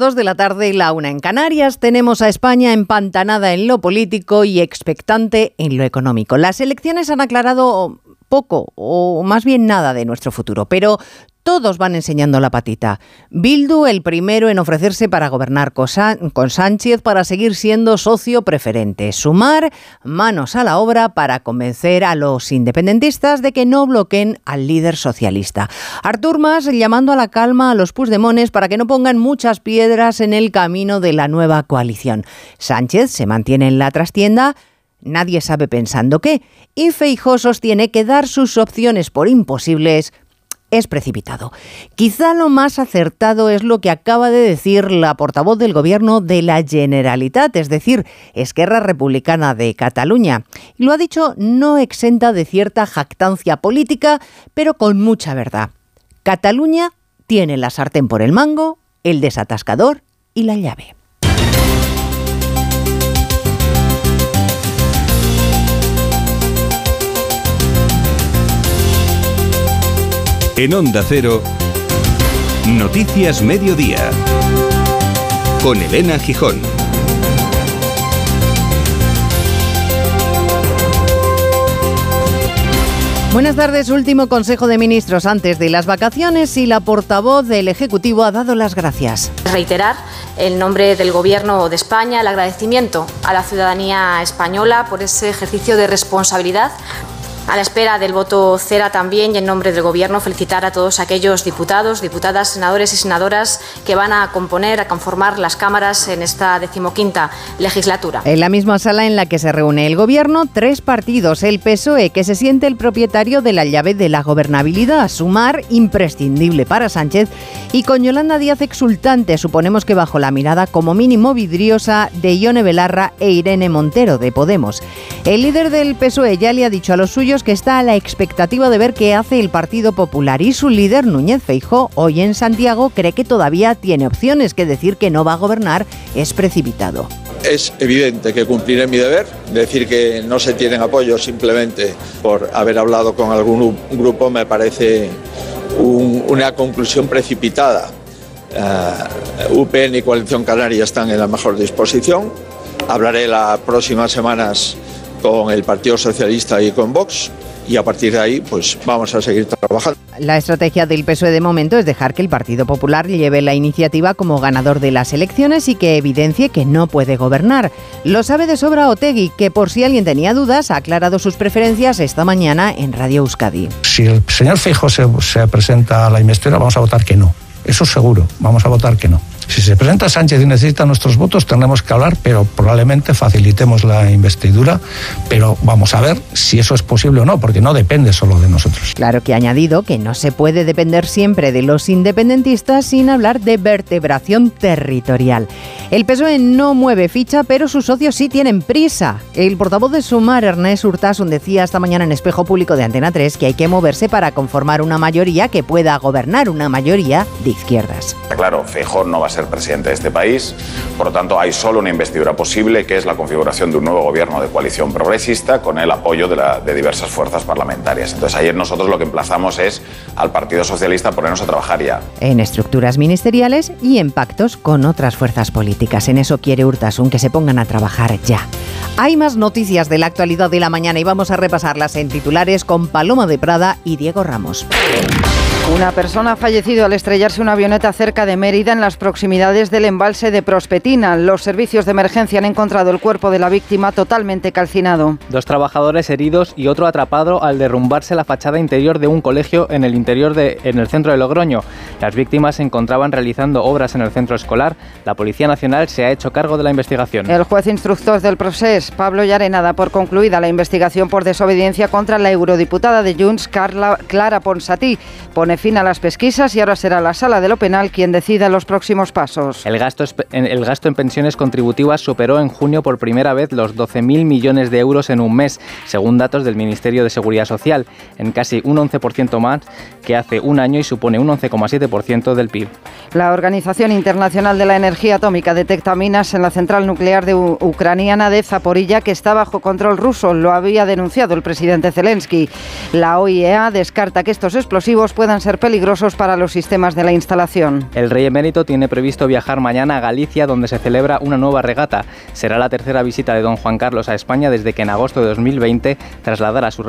2 de la tarde y la 1 en Canarias tenemos a España empantanada en lo político y expectante en lo económico. Las elecciones han aclarado poco o más bien nada de nuestro futuro, pero todos van enseñando la patita. Bildu el primero en ofrecerse para gobernar con Sánchez para seguir siendo socio preferente. Sumar manos a la obra para convencer a los independentistas de que no bloqueen al líder socialista. Artur Mas llamando a la calma a los pusdemones para que no pongan muchas piedras en el camino de la nueva coalición. Sánchez se mantiene en la trastienda Nadie sabe pensando qué, y Feijó sostiene que dar sus opciones por imposibles es precipitado. Quizá lo más acertado es lo que acaba de decir la portavoz del gobierno de la Generalitat, es decir, Esquerra Republicana de Cataluña. Y lo ha dicho no exenta de cierta jactancia política, pero con mucha verdad. Cataluña tiene la sartén por el mango, el desatascador y la llave. En Onda Cero, Noticias Mediodía, con Elena Gijón. Buenas tardes, último Consejo de Ministros antes de las vacaciones y la portavoz del Ejecutivo ha dado las gracias. Reiterar en nombre del Gobierno de España el agradecimiento a la ciudadanía española por ese ejercicio de responsabilidad a la espera del voto cera también y en nombre del Gobierno felicitar a todos aquellos diputados, diputadas, senadores y senadoras que van a componer, a conformar las cámaras en esta decimoquinta legislatura. En la misma sala en la que se reúne el Gobierno, tres partidos, el PSOE, que se siente el propietario de la llave de la gobernabilidad, sumar imprescindible para Sánchez, y con Yolanda Díaz exultante, suponemos que bajo la mirada como mínimo vidriosa de Ione Belarra e Irene Montero de Podemos. El líder del PSOE ya le ha dicho a los suyos que está a la expectativa de ver qué hace el Partido Popular y su líder Núñez Feijó hoy en Santiago cree que todavía tiene opciones, que decir que no va a gobernar es precipitado. Es evidente que cumpliré mi deber, decir que no se tienen apoyo simplemente por haber hablado con algún grupo me parece una conclusión precipitada. Uh, UPN y Coalición Canaria están en la mejor disposición. Hablaré las próximas semanas con el Partido Socialista y con Vox y a partir de ahí pues vamos a seguir trabajando. La estrategia del PSOE de momento es dejar que el Partido Popular lleve la iniciativa como ganador de las elecciones y que evidencie que no puede gobernar. Lo sabe de sobra Otegui, que por si alguien tenía dudas ha aclarado sus preferencias esta mañana en Radio Euskadi. Si el señor Fijo se, se presenta a la investidura vamos a votar que no. Eso seguro, vamos a votar que no. Si se presenta Sánchez y necesita nuestros votos, tendremos que hablar, pero probablemente facilitemos la investidura, pero vamos a ver si eso es posible o no, porque no depende solo de nosotros. Claro que ha añadido que no se puede depender siempre de los independentistas sin hablar de vertebración territorial. El PSOE no mueve ficha, pero sus socios sí tienen prisa. El portavoz de Sumar, Ernest Urtasun, decía esta mañana en Espejo Público de Antena 3 que hay que moverse para conformar una mayoría que pueda gobernar una mayoría de izquierdas. Claro, Fejón no va a ser presidente de este país. Por lo tanto, hay solo una investidura posible, que es la configuración de un nuevo gobierno de coalición progresista con el apoyo de, la, de diversas fuerzas parlamentarias. Entonces, ayer nosotros lo que emplazamos es al Partido Socialista ponernos a trabajar ya. En estructuras ministeriales y en pactos con otras fuerzas políticas. En eso quiere Urtasun que se pongan a trabajar ya. Hay más noticias de la actualidad de la mañana y vamos a repasarlas en titulares con Paloma de Prada y Diego Ramos. Una persona ha fallecido al estrellarse una avioneta cerca de Mérida en las proximidades del embalse de Prospetina. Los servicios de emergencia han encontrado el cuerpo de la víctima totalmente calcinado. Dos trabajadores heridos y otro atrapado al derrumbarse la fachada interior de un colegio en el interior de, en el centro de Logroño. Las víctimas se encontraban realizando obras en el centro escolar. La Policía Nacional se ha hecho cargo de la investigación. El juez instructor del proceso, Pablo Llarenada, da por concluida la investigación por desobediencia contra la eurodiputada de Junts, Carla, Clara Ponsatí. Pone fin a las pesquisas y ahora será la sala de lo penal quien decida los próximos pasos. El gasto, el gasto en pensiones contributivas superó en junio por primera vez los 12.000 millones de euros en un mes, según datos del Ministerio de Seguridad Social, en casi un 11% más que hace un año y supone un 11,7% del PIB. La Organización Internacional de la Energía Atómica detecta minas en la central nuclear de ucraniana de Zaporilla que está bajo control ruso. Lo había denunciado el presidente Zelensky. La OIEA descarta que estos explosivos puedan ser peligrosos para los sistemas de la instalación. El rey emérito tiene previsto viajar mañana a Galicia, donde se celebra una nueva regata. Será la tercera visita de don Juan Carlos a España desde que en agosto de 2020 trasladara su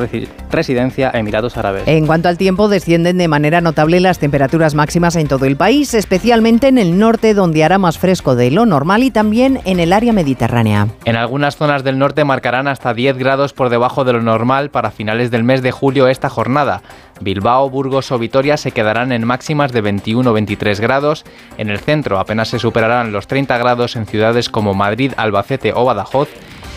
residencia a Emiratos Árabes. En cuanto al tiempo, descienden de manera notable las temperaturas máximas en todo el país, especialmente en el norte, donde hará más fresco de lo normal y también en el área mediterránea. En algunas zonas del norte marcarán hasta 10 grados por debajo de lo normal para finales del mes de julio esta jornada. Bilbao, Burgos o Vitoria se quedarán en máximas de 21-23 grados. En el centro apenas se superarán los 30 grados en ciudades como Madrid, Albacete o Badajoz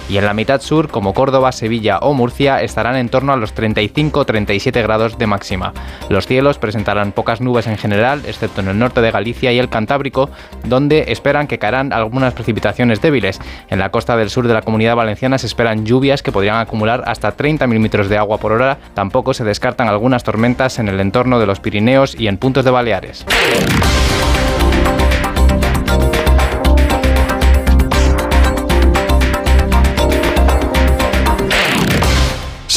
y en la mitad sur, como Córdoba, Sevilla o Murcia, estarán en torno a los 35-37 grados de máxima. Los cielos presentarán pocas nubes en general, excepto en el norte de Galicia y el Cantábrico, donde esperan que caerán algunas precipitaciones débiles. En la costa del sur de la comunidad valenciana se esperan lluvias que podrían acumular hasta 30 milímetros de agua por hora. Tampoco se descartan algunas tormentas en el entorno de los Pirineos y en puntos de Baleares.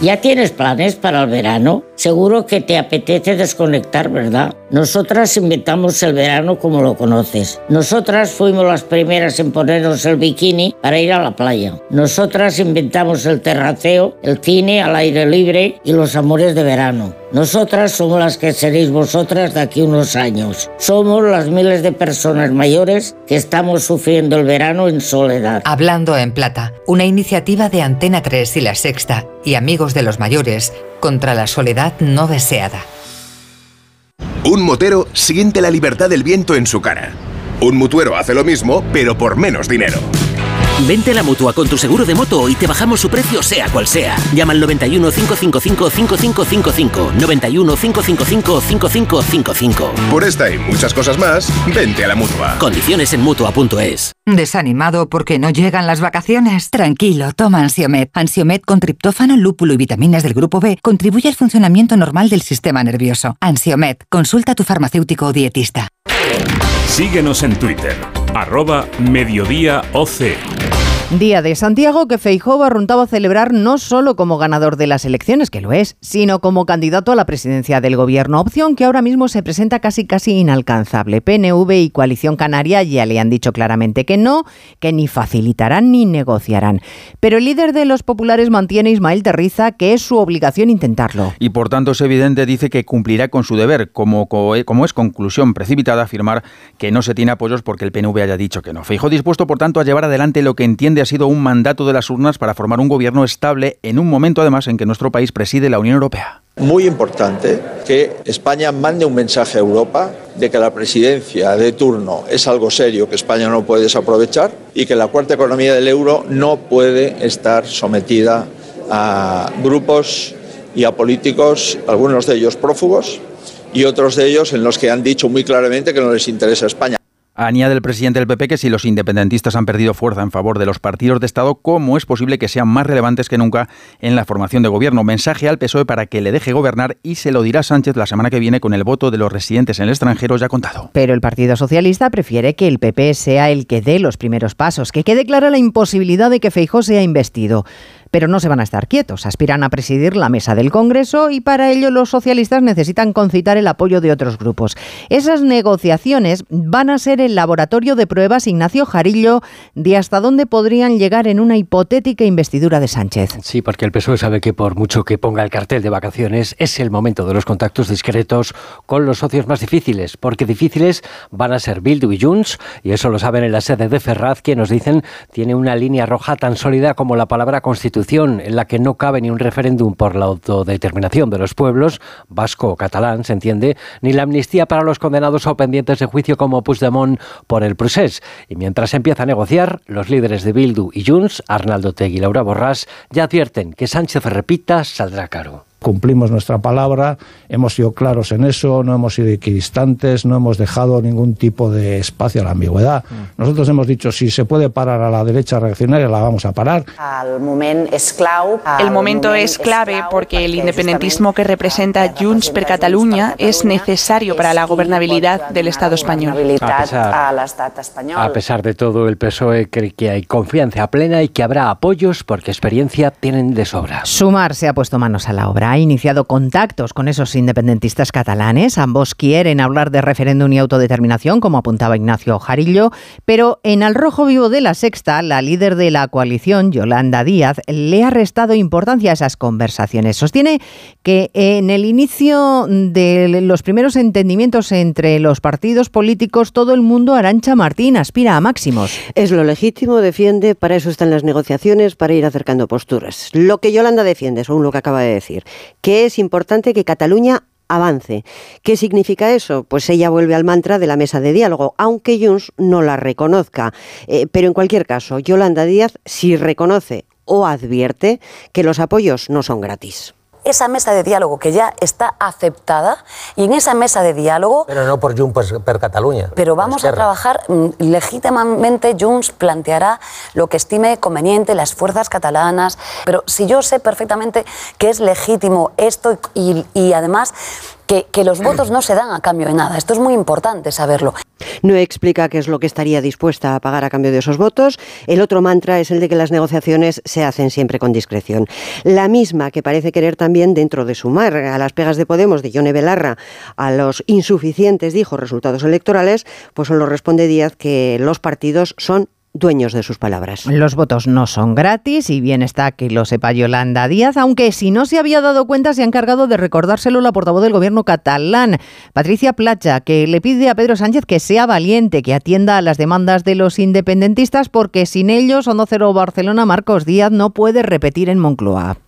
¿Ya tienes planes para el verano? Seguro que te apetece desconectar, ¿verdad? Nosotras inventamos el verano como lo conoces. Nosotras fuimos las primeras en ponernos el bikini para ir a la playa. Nosotras inventamos el terraceo, el cine al aire libre y los amores de verano. Nosotras somos las que seréis vosotras de aquí unos años. Somos las miles de personas mayores que estamos sufriendo el verano en soledad. Hablando en Plata, una iniciativa de Antena 3 y La Sexta y Amigos de los Mayores contra la soledad no deseada. Un motero siente la libertad del viento en su cara. Un mutuero hace lo mismo, pero por menos dinero. Vente a la mutua con tu seguro de moto y te bajamos su precio, sea cual sea. Llama al 91 555 5555. 91 555 5555. Por esta y muchas cosas más, vente a la mutua. Condiciones en mutua.es. ¿Desanimado porque no llegan las vacaciones? Tranquilo, toma Ansiomet. Ansiomet con triptófano, lúpulo y vitaminas del grupo B contribuye al funcionamiento normal del sistema nervioso. Ansiomet, consulta a tu farmacéutico o dietista. Síguenos en Twitter, arroba mediodíaoc. Día de Santiago que Feijóo arruntaba a celebrar no solo como ganador de las elecciones, que lo es, sino como candidato a la presidencia del gobierno, opción que ahora mismo se presenta casi casi inalcanzable. PNV y Coalición Canaria ya le han dicho claramente que no, que ni facilitarán ni negociarán. Pero el líder de los populares mantiene Ismael Terriza que es su obligación intentarlo. Y por tanto es evidente, dice que cumplirá con su deber, como, como es conclusión precipitada afirmar que no se tiene apoyos porque el PNV haya dicho que no. Feijóo dispuesto, por tanto, a llevar adelante lo que entiende ha sido un mandato de las urnas para formar un gobierno estable en un momento además en que nuestro país preside la Unión Europea. Muy importante que España mande un mensaje a Europa de que la presidencia de turno es algo serio que España no puede desaprovechar y que la cuarta economía del euro no puede estar sometida a grupos y a políticos, algunos de ellos prófugos y otros de ellos en los que han dicho muy claramente que no les interesa España. Añade el presidente del PP que si los independentistas han perdido fuerza en favor de los partidos de Estado, ¿cómo es posible que sean más relevantes que nunca en la formación de gobierno? Mensaje al PSOE para que le deje gobernar y se lo dirá Sánchez la semana que viene con el voto de los residentes en el extranjero ya contado. Pero el Partido Socialista prefiere que el PP sea el que dé los primeros pasos, que quede clara la imposibilidad de que Feijó sea investido pero no se van a estar quietos. Aspiran a presidir la mesa del Congreso y para ello los socialistas necesitan concitar el apoyo de otros grupos. Esas negociaciones van a ser el laboratorio de pruebas Ignacio Jarillo de hasta dónde podrían llegar en una hipotética investidura de Sánchez. Sí, porque el PSOE sabe que por mucho que ponga el cartel de vacaciones, es el momento de los contactos discretos con los socios más difíciles, porque difíciles van a ser Bildu y Junts, y eso lo saben en la sede de Ferraz, que nos dicen tiene una línea roja tan sólida como la palabra en la que no cabe ni un referéndum por la autodeterminación de los pueblos, vasco o catalán, se entiende, ni la amnistía para los condenados o pendientes de juicio como Puigdemont por el procés. Y mientras empieza a negociar, los líderes de Bildu y Junts, Arnaldo Tegui y Laura Borràs, ya advierten que Sánchez repita saldrá caro. Cumplimos nuestra palabra, hemos sido claros en eso, no hemos sido equidistantes, no hemos dejado ningún tipo de espacio a la ambigüedad. Mm. Nosotros hemos dicho, si se puede parar a la derecha reaccionaria, la vamos a parar. El momento es clave porque el independentismo que representa Junts per Catalunya es necesario para la gobernabilidad del Estado español. A pesar, a pesar de todo, el PSOE cree que hay confianza plena y que habrá apoyos porque experiencia tienen de sobra. Sumar se ha puesto manos a la obra ha iniciado contactos con esos independentistas catalanes. Ambos quieren hablar de referéndum y autodeterminación, como apuntaba Ignacio Jarillo, pero en Al Rojo Vivo de la Sexta, la líder de la coalición, Yolanda Díaz, le ha restado importancia a esas conversaciones. Sostiene que en el inicio de los primeros entendimientos entre los partidos políticos, todo el mundo, Arancha Martín, aspira a máximos. Es lo legítimo, defiende, para eso están las negociaciones, para ir acercando posturas. Lo que Yolanda defiende, según lo que acaba de decir, que es importante que Cataluña avance. ¿Qué significa eso? Pues ella vuelve al mantra de la mesa de diálogo, aunque Junts no la reconozca. Eh, pero en cualquier caso, Yolanda Díaz sí reconoce o advierte que los apoyos no son gratis esa mesa de diálogo que ya está aceptada y en esa mesa de diálogo... Pero no por Junts per Cataluña. Pero vamos a trabajar mm, legítimamente, Junts planteará lo que estime conveniente, las fuerzas catalanas, pero si yo sé perfectamente que es legítimo esto y, y además que, los votos no se dan a cambio de nada. Esto es muy importante saberlo. No explica qué es lo que estaría dispuesta a pagar a cambio de esos votos. El otro mantra es el de que las negociaciones se hacen siempre con discreción. La misma que parece querer también dentro de sumar a las pegas de Podemos de Yone Belarra a los insuficientes, dijo, resultados electorales, pues solo responde Díaz que los partidos son dueños de sus palabras. Los votos no son gratis y bien está que lo sepa Yolanda Díaz, aunque si no se había dado cuenta se ha encargado de recordárselo la portavoz del gobierno catalán, Patricia Placha, que le pide a Pedro Sánchez que sea valiente, que atienda a las demandas de los independentistas porque sin ellos no Cero Barcelona Marcos Díaz no puede repetir en Moncloa.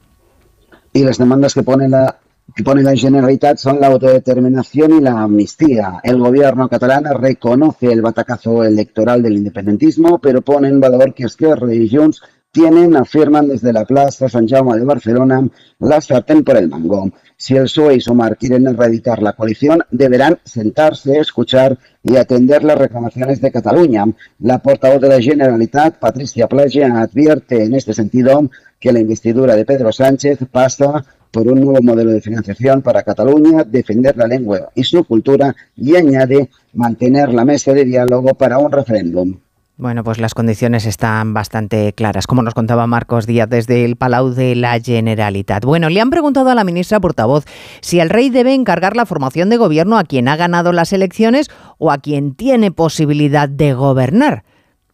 Y las demandas que pone la pone la Generalitat son la autodeterminación y la amnistía. El gobierno catalán reconoce el batacazo electoral del independentismo, pero pone en valor que Esquerra y Junts tienen, afirman desde la Plaza San Jaume de Barcelona, la sartén por el mango. Si el PSOE y Sumar quieren erradicar la coalición, deberán sentarse, escuchar y atender las reclamaciones de Cataluña. La portavoz de la Generalitat, Patricia Playa, advierte en este sentido que la investidura de Pedro Sánchez pasa por un nuevo modelo de financiación para Cataluña, defender la lengua y su cultura y añade mantener la mesa de diálogo para un referéndum. Bueno, pues las condiciones están bastante claras, como nos contaba Marcos Díaz desde el Palau de la Generalitat. Bueno, le han preguntado a la ministra portavoz si el rey debe encargar la formación de gobierno a quien ha ganado las elecciones o a quien tiene posibilidad de gobernar.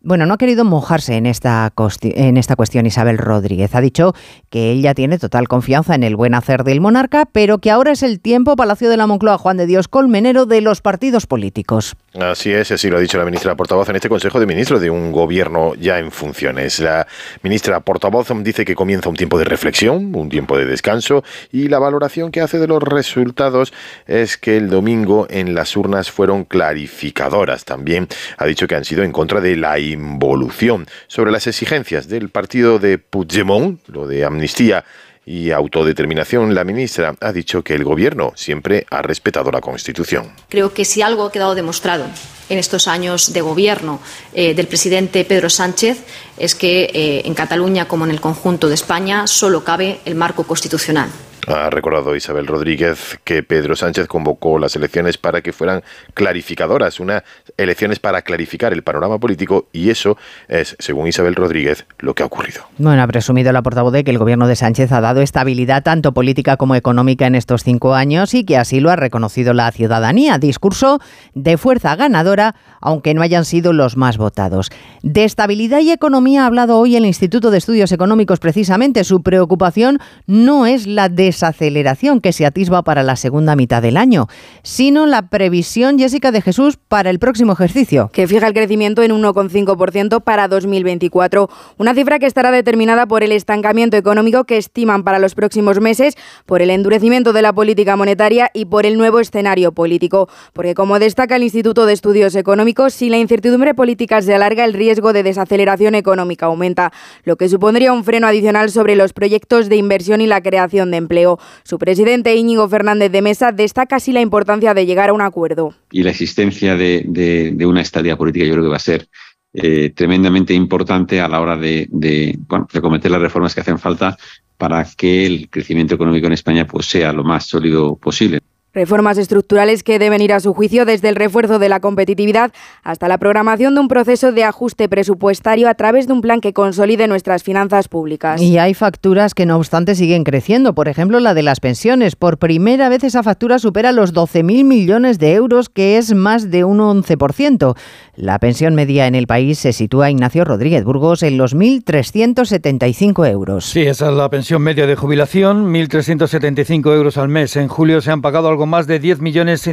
Bueno, no ha querido mojarse en esta, en esta cuestión Isabel Rodríguez. Ha dicho que ella tiene total confianza en el buen hacer del monarca, pero que ahora es el tiempo, Palacio de la Moncloa, Juan de Dios Colmenero, de los partidos políticos. Así es, así lo ha dicho la ministra portavoz en este Consejo de Ministros de un gobierno ya en funciones. La ministra portavoz dice que comienza un tiempo de reflexión, un tiempo de descanso y la valoración que hace de los resultados es que el domingo en las urnas fueron clarificadoras. También ha dicho que han sido en contra de la involución. Sobre las exigencias del partido de Puigdemont, lo de amnistía y autodeterminación, la ministra ha dicho que el Gobierno siempre ha respetado la Constitución. Creo que si algo ha quedado demostrado en estos años de gobierno eh, del presidente Pedro Sánchez es que eh, en Cataluña, como en el conjunto de España, solo cabe el marco constitucional. Ha recordado Isabel Rodríguez que Pedro Sánchez convocó las elecciones para que fueran clarificadoras, unas elecciones para clarificar el panorama político y eso es, según Isabel Rodríguez, lo que ha ocurrido. Bueno, ha presumido la portavoz de que el gobierno de Sánchez ha dado estabilidad tanto política como económica en estos cinco años y que así lo ha reconocido la ciudadanía. Discurso de fuerza ganadora, aunque no hayan sido los más votados. De estabilidad y economía ha hablado hoy el Instituto de Estudios Económicos precisamente. Su preocupación no es la de desaceleración que se atisba para la segunda mitad del año, sino la previsión, Jessica de Jesús, para el próximo ejercicio. Que fija el crecimiento en 1,5% para 2024, una cifra que estará determinada por el estancamiento económico que estiman para los próximos meses, por el endurecimiento de la política monetaria y por el nuevo escenario político. Porque, como destaca el Instituto de Estudios Económicos, si la incertidumbre política se alarga, el riesgo de desaceleración económica aumenta, lo que supondría un freno adicional sobre los proyectos de inversión y la creación de empleo. Su presidente Íñigo Fernández de Mesa destaca así la importancia de llegar a un acuerdo. Y la existencia de, una estabilidad política yo creo que va a ser eh, tremendamente importante a la hora de, de cometer las reformas que hacen falta para que el crecimiento económico en España pues, sea lo más sólido posible. Reformas estructurales que deben ir a su juicio desde el refuerzo de la competitividad hasta la programación de un proceso de ajuste presupuestario a través de un plan que consolide nuestras finanzas públicas. Y hay facturas que no obstante siguen creciendo, por ejemplo la de las pensiones. Por primera vez esa factura supera los 12.000 millones de euros, que es más de un 11%. La pensión media en el país se sitúa, Ignacio Rodríguez Burgos, en los 1.375 euros. Sí, esa es la pensión media de jubilación, 1.375 euros al mes. En julio se han pagado algo más de 10 millones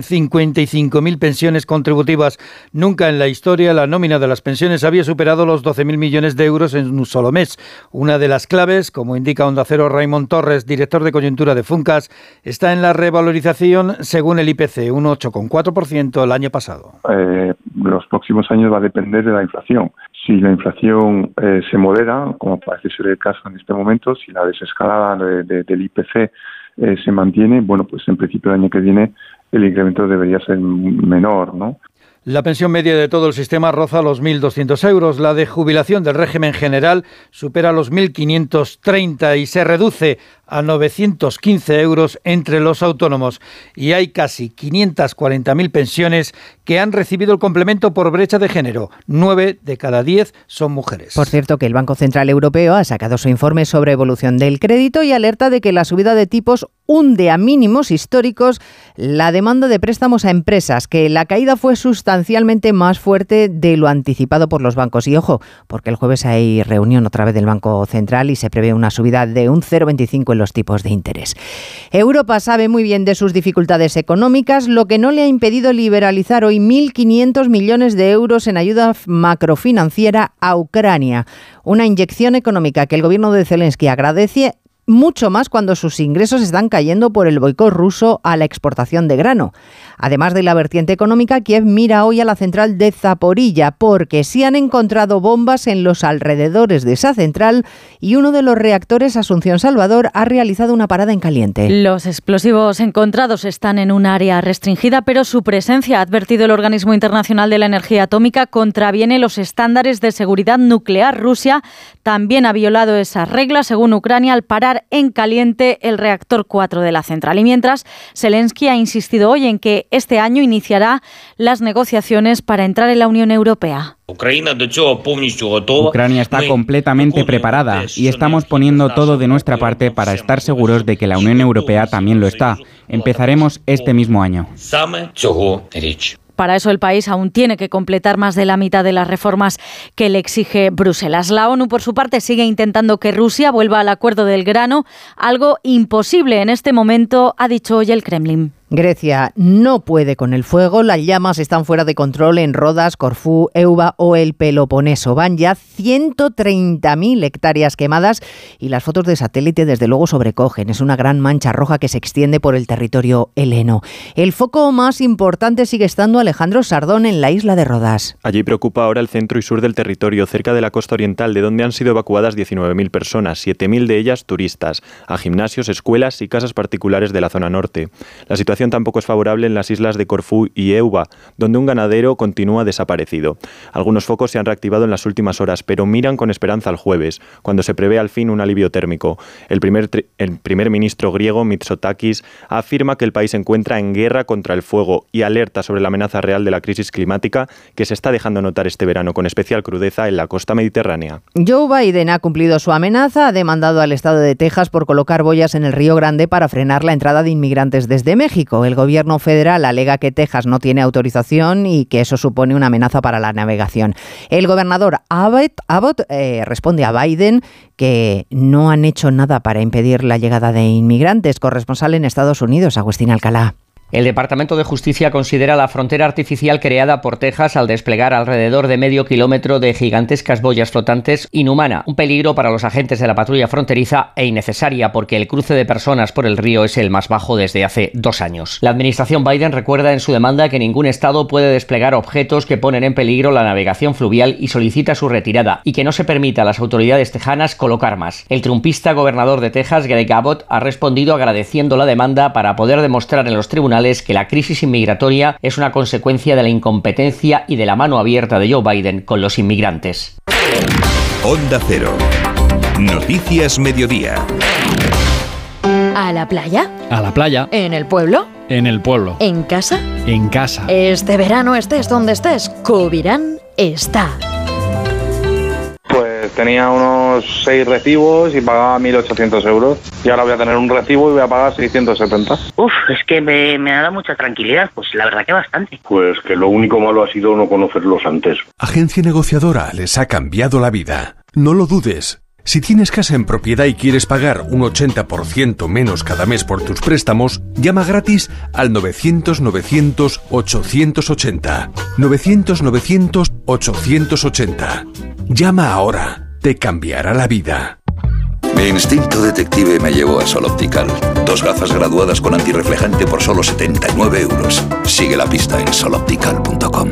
mil pensiones contributivas. Nunca en la historia la nómina de las pensiones había superado los 12.000 millones de euros en un solo mes. Una de las claves, como indica Onda Cero Raymond Torres, director de coyuntura de Funcas, está en la revalorización según el IPC, un 8,4% el año pasado. Eh, los próximos años va a depender de la inflación. Si la inflación eh, se modera, como parece ser el caso en este momento, si la desescalada del IPC eh, se mantiene, bueno, pues en principio el año que viene el incremento debería ser menor, ¿no? La pensión media de todo el sistema roza los 1.200 euros. La de jubilación del régimen general supera los 1.530 y se reduce a 915 euros entre los autónomos y hay casi 540.000 pensiones que han recibido el complemento por brecha de género. Nueve de cada diez son mujeres. Por cierto, que el Banco Central Europeo ha sacado su informe sobre evolución del crédito y alerta de que la subida de tipos hunde a mínimos históricos la demanda de préstamos a empresas, que la caída fue sustancialmente más fuerte de lo anticipado por los bancos. Y ojo, porque el jueves hay reunión otra vez del Banco Central y se prevé una subida de un 0,25 en los tipos de interés. Europa sabe muy bien de sus dificultades económicas, lo que no le ha impedido liberalizar hoy 1.500 millones de euros en ayuda macrofinanciera a Ucrania. Una inyección económica que el gobierno de Zelensky agradece mucho más cuando sus ingresos están cayendo por el boicot ruso a la exportación de grano. Además de la vertiente económica, Kiev mira hoy a la central de Zaporilla porque se han encontrado bombas en los alrededores de esa central y uno de los reactores Asunción Salvador ha realizado una parada en caliente. Los explosivos encontrados están en un área restringida, pero su presencia, ha advertido el Organismo Internacional de la Energía Atómica, contraviene los estándares de seguridad nuclear. Rusia también ha violado esas reglas, según Ucrania, al parar en caliente el reactor 4 de la central. Y mientras, Zelensky ha insistido hoy en que este año iniciará las negociaciones para entrar en la Unión Europea. Ucrania está completamente preparada y estamos poniendo todo de nuestra parte para estar seguros de que la Unión Europea también lo está. Empezaremos este mismo año. Para eso el país aún tiene que completar más de la mitad de las reformas que le exige Bruselas. La ONU, por su parte, sigue intentando que Rusia vuelva al acuerdo del grano, algo imposible en este momento, ha dicho hoy el Kremlin. Grecia no puede con el fuego, las llamas están fuera de control en Rodas, Corfú, Euba o el Peloponeso. Van ya 130.000 hectáreas quemadas y las fotos de satélite desde luego sobrecogen. Es una gran mancha roja que se extiende por el territorio heleno. El foco más importante sigue estando Alejandro Sardón en la isla de Rodas. Allí preocupa ahora el centro y sur del territorio, cerca de la costa oriental, de donde han sido evacuadas 19.000 personas, 7.000 de ellas turistas, a gimnasios, escuelas y casas particulares de la zona norte. La situación tampoco es favorable en las islas de Corfú y Euba, donde un ganadero continúa desaparecido. Algunos focos se han reactivado en las últimas horas, pero miran con esperanza al jueves, cuando se prevé al fin un alivio térmico. El primer, el primer ministro griego, Mitsotakis, afirma que el país se encuentra en guerra contra el fuego y alerta sobre la amenaza real de la crisis climática que se está dejando notar este verano con especial crudeza en la costa mediterránea. Joe Biden ha cumplido su amenaza, ha demandado al estado de Texas por colocar boyas en el Río Grande para frenar la entrada de inmigrantes desde México. El gobierno federal alega que Texas no tiene autorización y que eso supone una amenaza para la navegación. El gobernador Abbott, eh, responde a Biden que no han hecho nada para impedir la llegada de inmigrantes. Corresponsal en Estados Unidos, Agustín Alcalá. El Departamento de Justicia considera la frontera artificial creada por Texas al desplegar alrededor de medio kilómetro de gigantescas boyas flotantes inhumana, un peligro para los agentes de la patrulla fronteriza e innecesaria porque el cruce de personas por el río es el más bajo desde hace dos años. La administración Biden recuerda en su demanda que ningún estado puede desplegar objetos que ponen en peligro la navegación fluvial y solicita su retirada y que no se permita a las autoridades tejanas colocar más. El trumpista gobernador de Texas, Greg Abbott, ha respondido agradeciendo la demanda para poder demostrar en los tribunales que la crisis inmigratoria es una consecuencia de la incompetencia y de la mano abierta de Joe Biden con los inmigrantes. Onda Cero. Noticias Mediodía. ¿A la playa? A la playa. ¿En el pueblo? En el pueblo. ¿En casa? En casa. Este verano estés donde estés, Cubirán está. Tenía unos 6 recibos y pagaba 1.800 euros. Y ahora voy a tener un recibo y voy a pagar 670. Uf, es que me, me ha dado mucha tranquilidad. Pues la verdad que bastante. Pues que lo único malo ha sido no conocerlos antes. Agencia negociadora les ha cambiado la vida. No lo dudes. Si tienes casa en propiedad y quieres pagar un 80% menos cada mes por tus préstamos, llama gratis al 900-900-880. 900-900-880. Llama ahora. Te cambiará la vida. Mi instinto detective me llevó a Sol Optical. Dos gafas graduadas con antirreflejante por solo 79 euros. Sigue la pista en soloptical.com.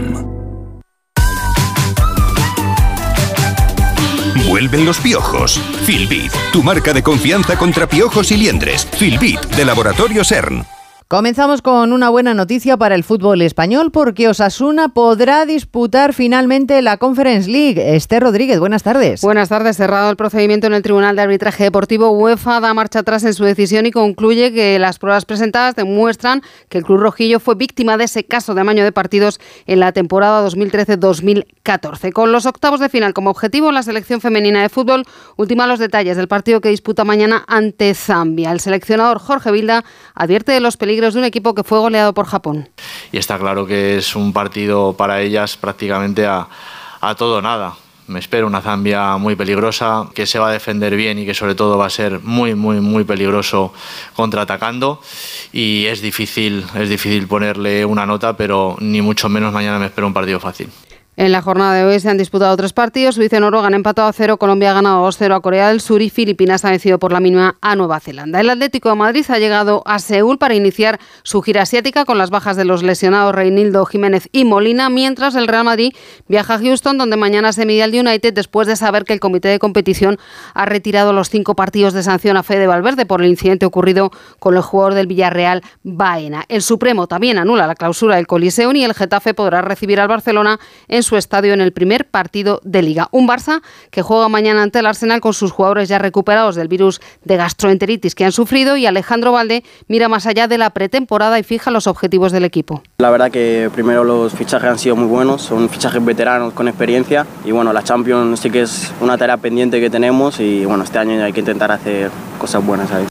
Vuelven los piojos. Filbit, tu marca de confianza contra piojos y liendres. Filbit, de Laboratorio CERN. Comenzamos con una buena noticia para el fútbol español porque Osasuna podrá disputar finalmente la Conference League. Esther Rodríguez, buenas tardes. Buenas tardes. Cerrado el procedimiento en el Tribunal de Arbitraje Deportivo, UEFA da marcha atrás en su decisión y concluye que las pruebas presentadas demuestran que el Club Rojillo fue víctima de ese caso de amaño de partidos en la temporada 2013-2014. Con los octavos de final como objetivo, la selección femenina de fútbol ultima los detalles del partido que disputa mañana ante Zambia. El seleccionador Jorge Vilda advierte de los peligros de un equipo que fue goleado por Japón. Y está claro que es un partido para ellas prácticamente a, a todo nada. Me espero una Zambia muy peligrosa, que se va a defender bien y que sobre todo va a ser muy, muy, muy peligroso contraatacando. Y es difícil, es difícil ponerle una nota, pero ni mucho menos mañana me espero un partido fácil. En la jornada de hoy se han disputado tres partidos. Suiza y Noruega han empatado a cero, Colombia ha ganado 2-0 a Corea del Sur y Filipinas ha vencido por la mínima a Nueva Zelanda. El Atlético de Madrid ha llegado a Seúl para iniciar su gira asiática con las bajas de los lesionados Reinildo Jiménez y Molina, mientras el Real Madrid viaja a Houston, donde mañana se mide al United después de saber que el comité de competición ha retirado los cinco partidos de sanción a Fede Valverde por el incidente ocurrido con el jugador del Villarreal Baena. El Supremo también anula la clausura del Coliseum y el Getafe podrá recibir al Barcelona en su estadio en el primer partido de Liga. Un Barça que juega mañana ante el Arsenal con sus jugadores ya recuperados del virus de gastroenteritis que han sufrido y Alejandro Valde mira más allá de la pretemporada y fija los objetivos del equipo. La verdad que primero los fichajes han sido muy buenos, son fichajes veteranos con experiencia y bueno, la Champions sí que es una tarea pendiente que tenemos y bueno, este año hay que intentar hacer cosas buenas ahí.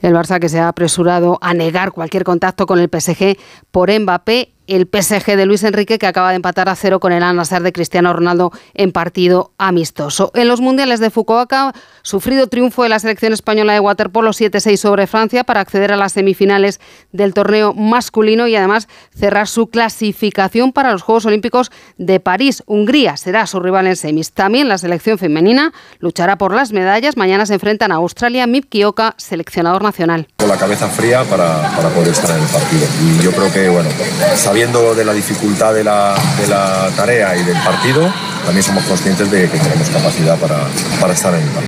El Barça que se ha apresurado a negar cualquier contacto con el PSG por Mbappé el PSG de Luis Enrique, que acaba de empatar a cero con el al de Cristiano Ronaldo en partido amistoso. En los Mundiales de Fukuoka, sufrido triunfo de la selección española de waterpolo 7-6 sobre Francia para acceder a las semifinales del torneo masculino y además cerrar su clasificación para los Juegos Olímpicos de París. Hungría será su rival en semis. También la selección femenina luchará por las medallas. Mañana se enfrentan a Australia, Mip Kioka, seleccionador nacional. Con la cabeza fría para, poder estar en el partido. Y yo creo que, bueno, sabiendo de la dificultad de la, tarea y del partido, también somos conscientes de que tenemos capacidad para, para estar en el.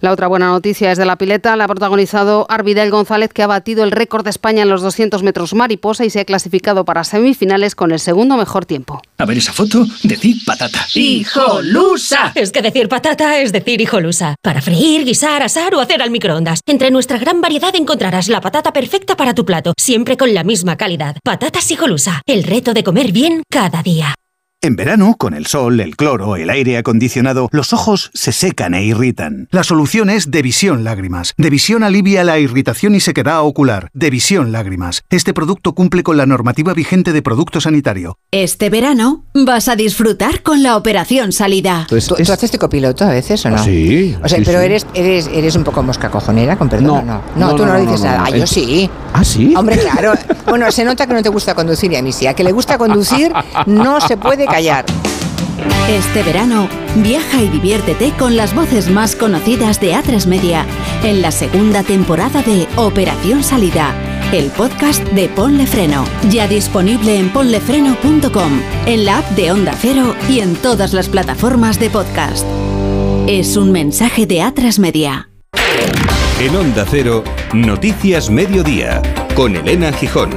La otra buena noticia es de la pileta. La ha protagonizado Arvidel González, que ha batido el récord de España en los 200 metros mariposa y se ha clasificado para semifinales con el segundo mejor tiempo. A ver esa foto, decir patata. ¡Hijolusa! Es que decir patata es decir hijolusa. Para freír, guisar, asar o hacer al microondas. Entre nuestra gran variedad encontrarás la patata perfecta para tu plato, siempre con la misma calidad. Patatas hijolusa. El reto de comer bien cada día. En verano, con el sol, el cloro, el aire acondicionado, los ojos se secan e irritan. La solución es Devisión Lágrimas. Devisión alivia la irritación y sequedad ocular. Devisión Lágrimas. Este producto cumple con la normativa vigente de producto sanitario. Este verano vas a disfrutar con la operación salida. ¿Tú, tú haces de copiloto a veces o no? ¿Ah, sí. O sea, sí, pero sí. Eres, eres, eres un poco mosca cojonera, con perdón. No, No, no, no, tú no, no, dices no, nada. no. Ah, yo sí. ¿Ah, sí? Hombre, claro. Bueno, se nota que no te gusta conducir y a mí sí. A que le gusta conducir no se puede callar. Este verano, viaja y diviértete con las voces más conocidas de A3 Media en la segunda temporada de Operación Salida, el podcast de Ponle Freno, ya disponible en ponlefreno.com, en la app de Onda Cero y en todas las plataformas de podcast. Es un mensaje de A3 Media. En Onda Cero, Noticias Mediodía, con Elena Gijón.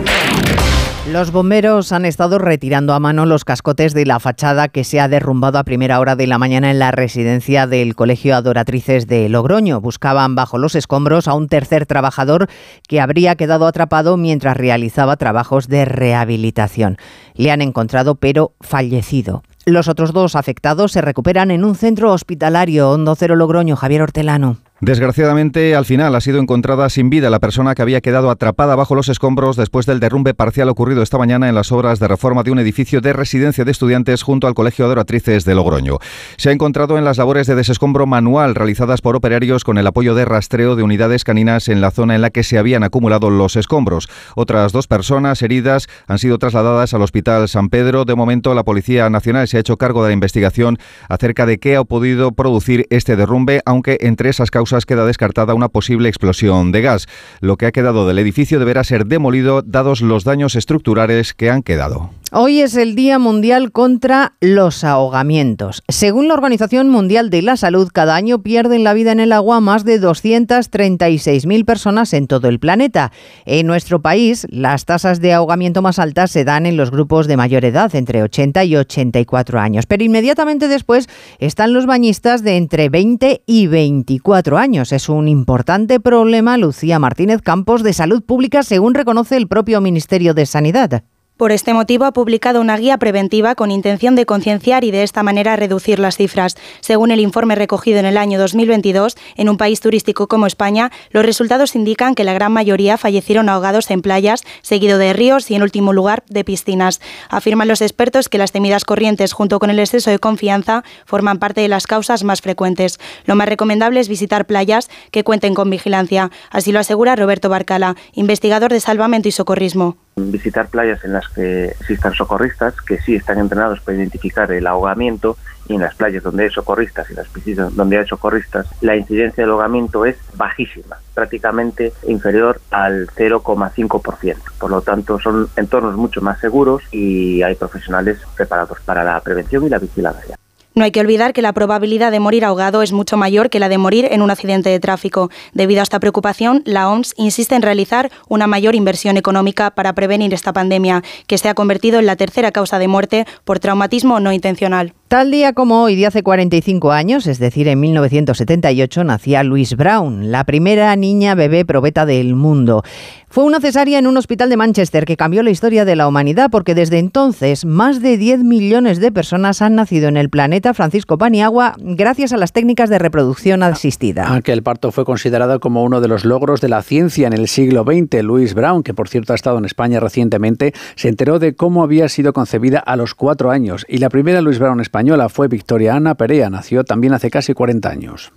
Los bomberos han estado retirando a mano los cascotes de la fachada que se ha derrumbado a primera hora de la mañana en la residencia del Colegio Adoratrices de Logroño. Buscaban bajo los escombros a un tercer trabajador que habría quedado atrapado mientras realizaba trabajos de rehabilitación. Le han encontrado pero fallecido. Los otros dos afectados se recuperan en un centro hospitalario Hondo Cero Logroño. Javier Hortelano. Desgraciadamente, al final ha sido encontrada sin vida la persona que había quedado atrapada bajo los escombros después del derrumbe parcial ocurrido esta mañana en las obras de reforma de un edificio de residencia de estudiantes junto al Colegio de Adoratrices de Logroño. Se ha encontrado en las labores de desescombro manual realizadas por operarios con el apoyo de rastreo de unidades caninas en la zona en la que se habían acumulado los escombros. Otras dos personas heridas han sido trasladadas al Hospital San Pedro. De momento, la Policía Nacional se ha hecho cargo de la investigación acerca de qué ha podido producir este derrumbe, aunque entre esas causas queda descartada una posible explosión de gas. Lo que ha quedado del edificio deberá ser demolido dados los daños estructurales que han quedado. Hoy es el Día Mundial contra los ahogamientos. Según la Organización Mundial de la Salud, cada año pierden la vida en el agua más de 236.000 personas en todo el planeta. En nuestro país, las tasas de ahogamiento más altas se dan en los grupos de mayor edad, entre 80 y 84 años. Pero inmediatamente después están los bañistas de entre 20 y 24 años. Es un importante problema, Lucía Martínez Campos, de salud pública, según reconoce el propio Ministerio de Sanidad. Por este motivo ha publicado una guía preventiva con intención de concienciar y de esta manera reducir las cifras. Según el informe recogido en el año 2022, en un país turístico como España, los resultados indican que la gran mayoría fallecieron ahogados en playas, seguido de ríos y en último lugar de piscinas. Afirman los expertos que las temidas corrientes junto con el exceso de confianza forman parte de las causas más frecuentes. Lo más recomendable es visitar playas que cuenten con vigilancia. Así lo asegura Roberto Barcala, investigador de salvamento y socorrismo visitar playas en las que existan socorristas que sí están entrenados para identificar el ahogamiento y en las playas donde hay socorristas y las piscinas donde hay socorristas la incidencia del ahogamiento es bajísima, prácticamente inferior al 0,5%. Por lo tanto, son entornos mucho más seguros y hay profesionales preparados para la prevención y la vigilancia. No hay que olvidar que la probabilidad de morir ahogado es mucho mayor que la de morir en un accidente de tráfico. Debido a esta preocupación, la OMS insiste en realizar una mayor inversión económica para prevenir esta pandemia, que se ha convertido en la tercera causa de muerte por traumatismo no intencional. Tal día como hoy, de hace 45 años, es decir, en 1978, nacía Louise Brown, la primera niña bebé probeta del mundo. Fue una cesárea en un hospital de Manchester que cambió la historia de la humanidad porque desde entonces más de 10 millones de personas han nacido en el planeta Francisco Paniagua gracias a las técnicas de reproducción asistida. Aunque el parto fue considerado como uno de los logros de la ciencia en el siglo XX, Louise Brown, que por cierto ha estado en España recientemente, se enteró de cómo había sido concebida a los cuatro años y la primera Louise Brown española fue Victoria Ana Perea, nació también hace casi 40 años.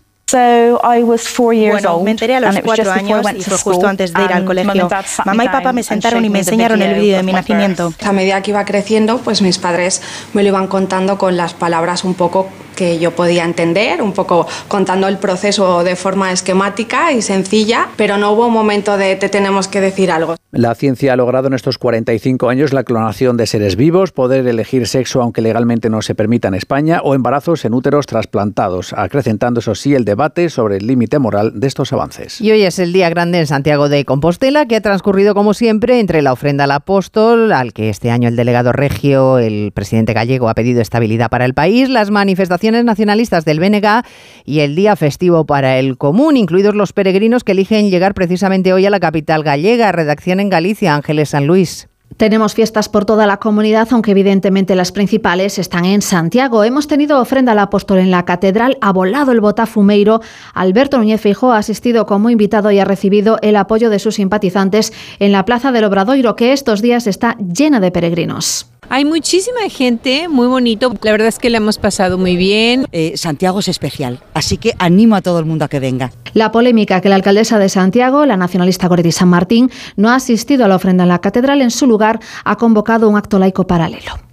Bueno, me enteré a los cuatro años y fue justo antes de ir al colegio. Mamá y papá me sentaron y me enseñaron el vídeo de mi nacimiento. A medida que iba creciendo, pues mis padres me lo iban contando con las palabras un poco que yo podía entender, un poco contando el proceso de forma esquemática y sencilla, pero no hubo un momento de te tenemos que decir algo. La ciencia ha logrado en estos 45 años la clonación de seres vivos, poder elegir sexo aunque legalmente no se permita en España o embarazos en úteros trasplantados, acrecentando eso sí el debate sobre el límite moral de estos avances. Y hoy es el día grande en Santiago de Compostela, que ha transcurrido como siempre entre la ofrenda al apóstol, al que este año el delegado regio, el presidente gallego, ha pedido estabilidad para el país, las manifestaciones nacionalistas del BNG y el día festivo para el común, incluidos los peregrinos que eligen llegar precisamente hoy a la capital gallega. Redacción en Galicia, Ángeles San Luis. Tenemos fiestas por toda la comunidad, aunque evidentemente las principales están en Santiago. Hemos tenido ofrenda al apóstol en la catedral, ha volado el botafumeiro. Alberto Núñez Feijóo ha asistido como invitado y ha recibido el apoyo de sus simpatizantes en la Plaza del Obradoiro, que estos días está llena de peregrinos. Hay muchísima gente, muy bonito. La verdad es que le hemos pasado muy bien. Eh, Santiago es especial, así que animo a todo el mundo a que venga. La polémica que la alcaldesa de Santiago, la nacionalista Goretti San Martín, no ha asistido a la ofrenda en la catedral, en su lugar ha convocado un acto laico paralelo.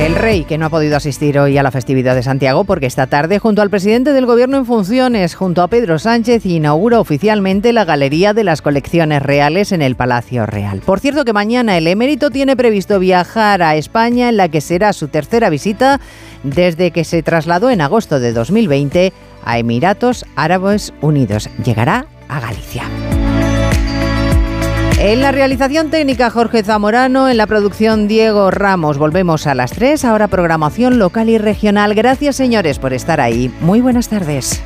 El rey, que no ha podido asistir hoy a la festividad de Santiago porque esta tarde, junto al presidente del gobierno en funciones, junto a Pedro Sánchez, inaugura oficialmente la Galería de las Colecciones Reales en el Palacio Real. Por cierto que mañana el emérito tiene previsto viajar a España en la que será su tercera visita desde que se trasladó en agosto de 2020 a Emiratos Árabes Unidos. Llegará a Galicia. En la realización técnica Jorge Zamorano, en la producción Diego Ramos. Volvemos a las 3, ahora programación local y regional. Gracias señores por estar ahí. Muy buenas tardes.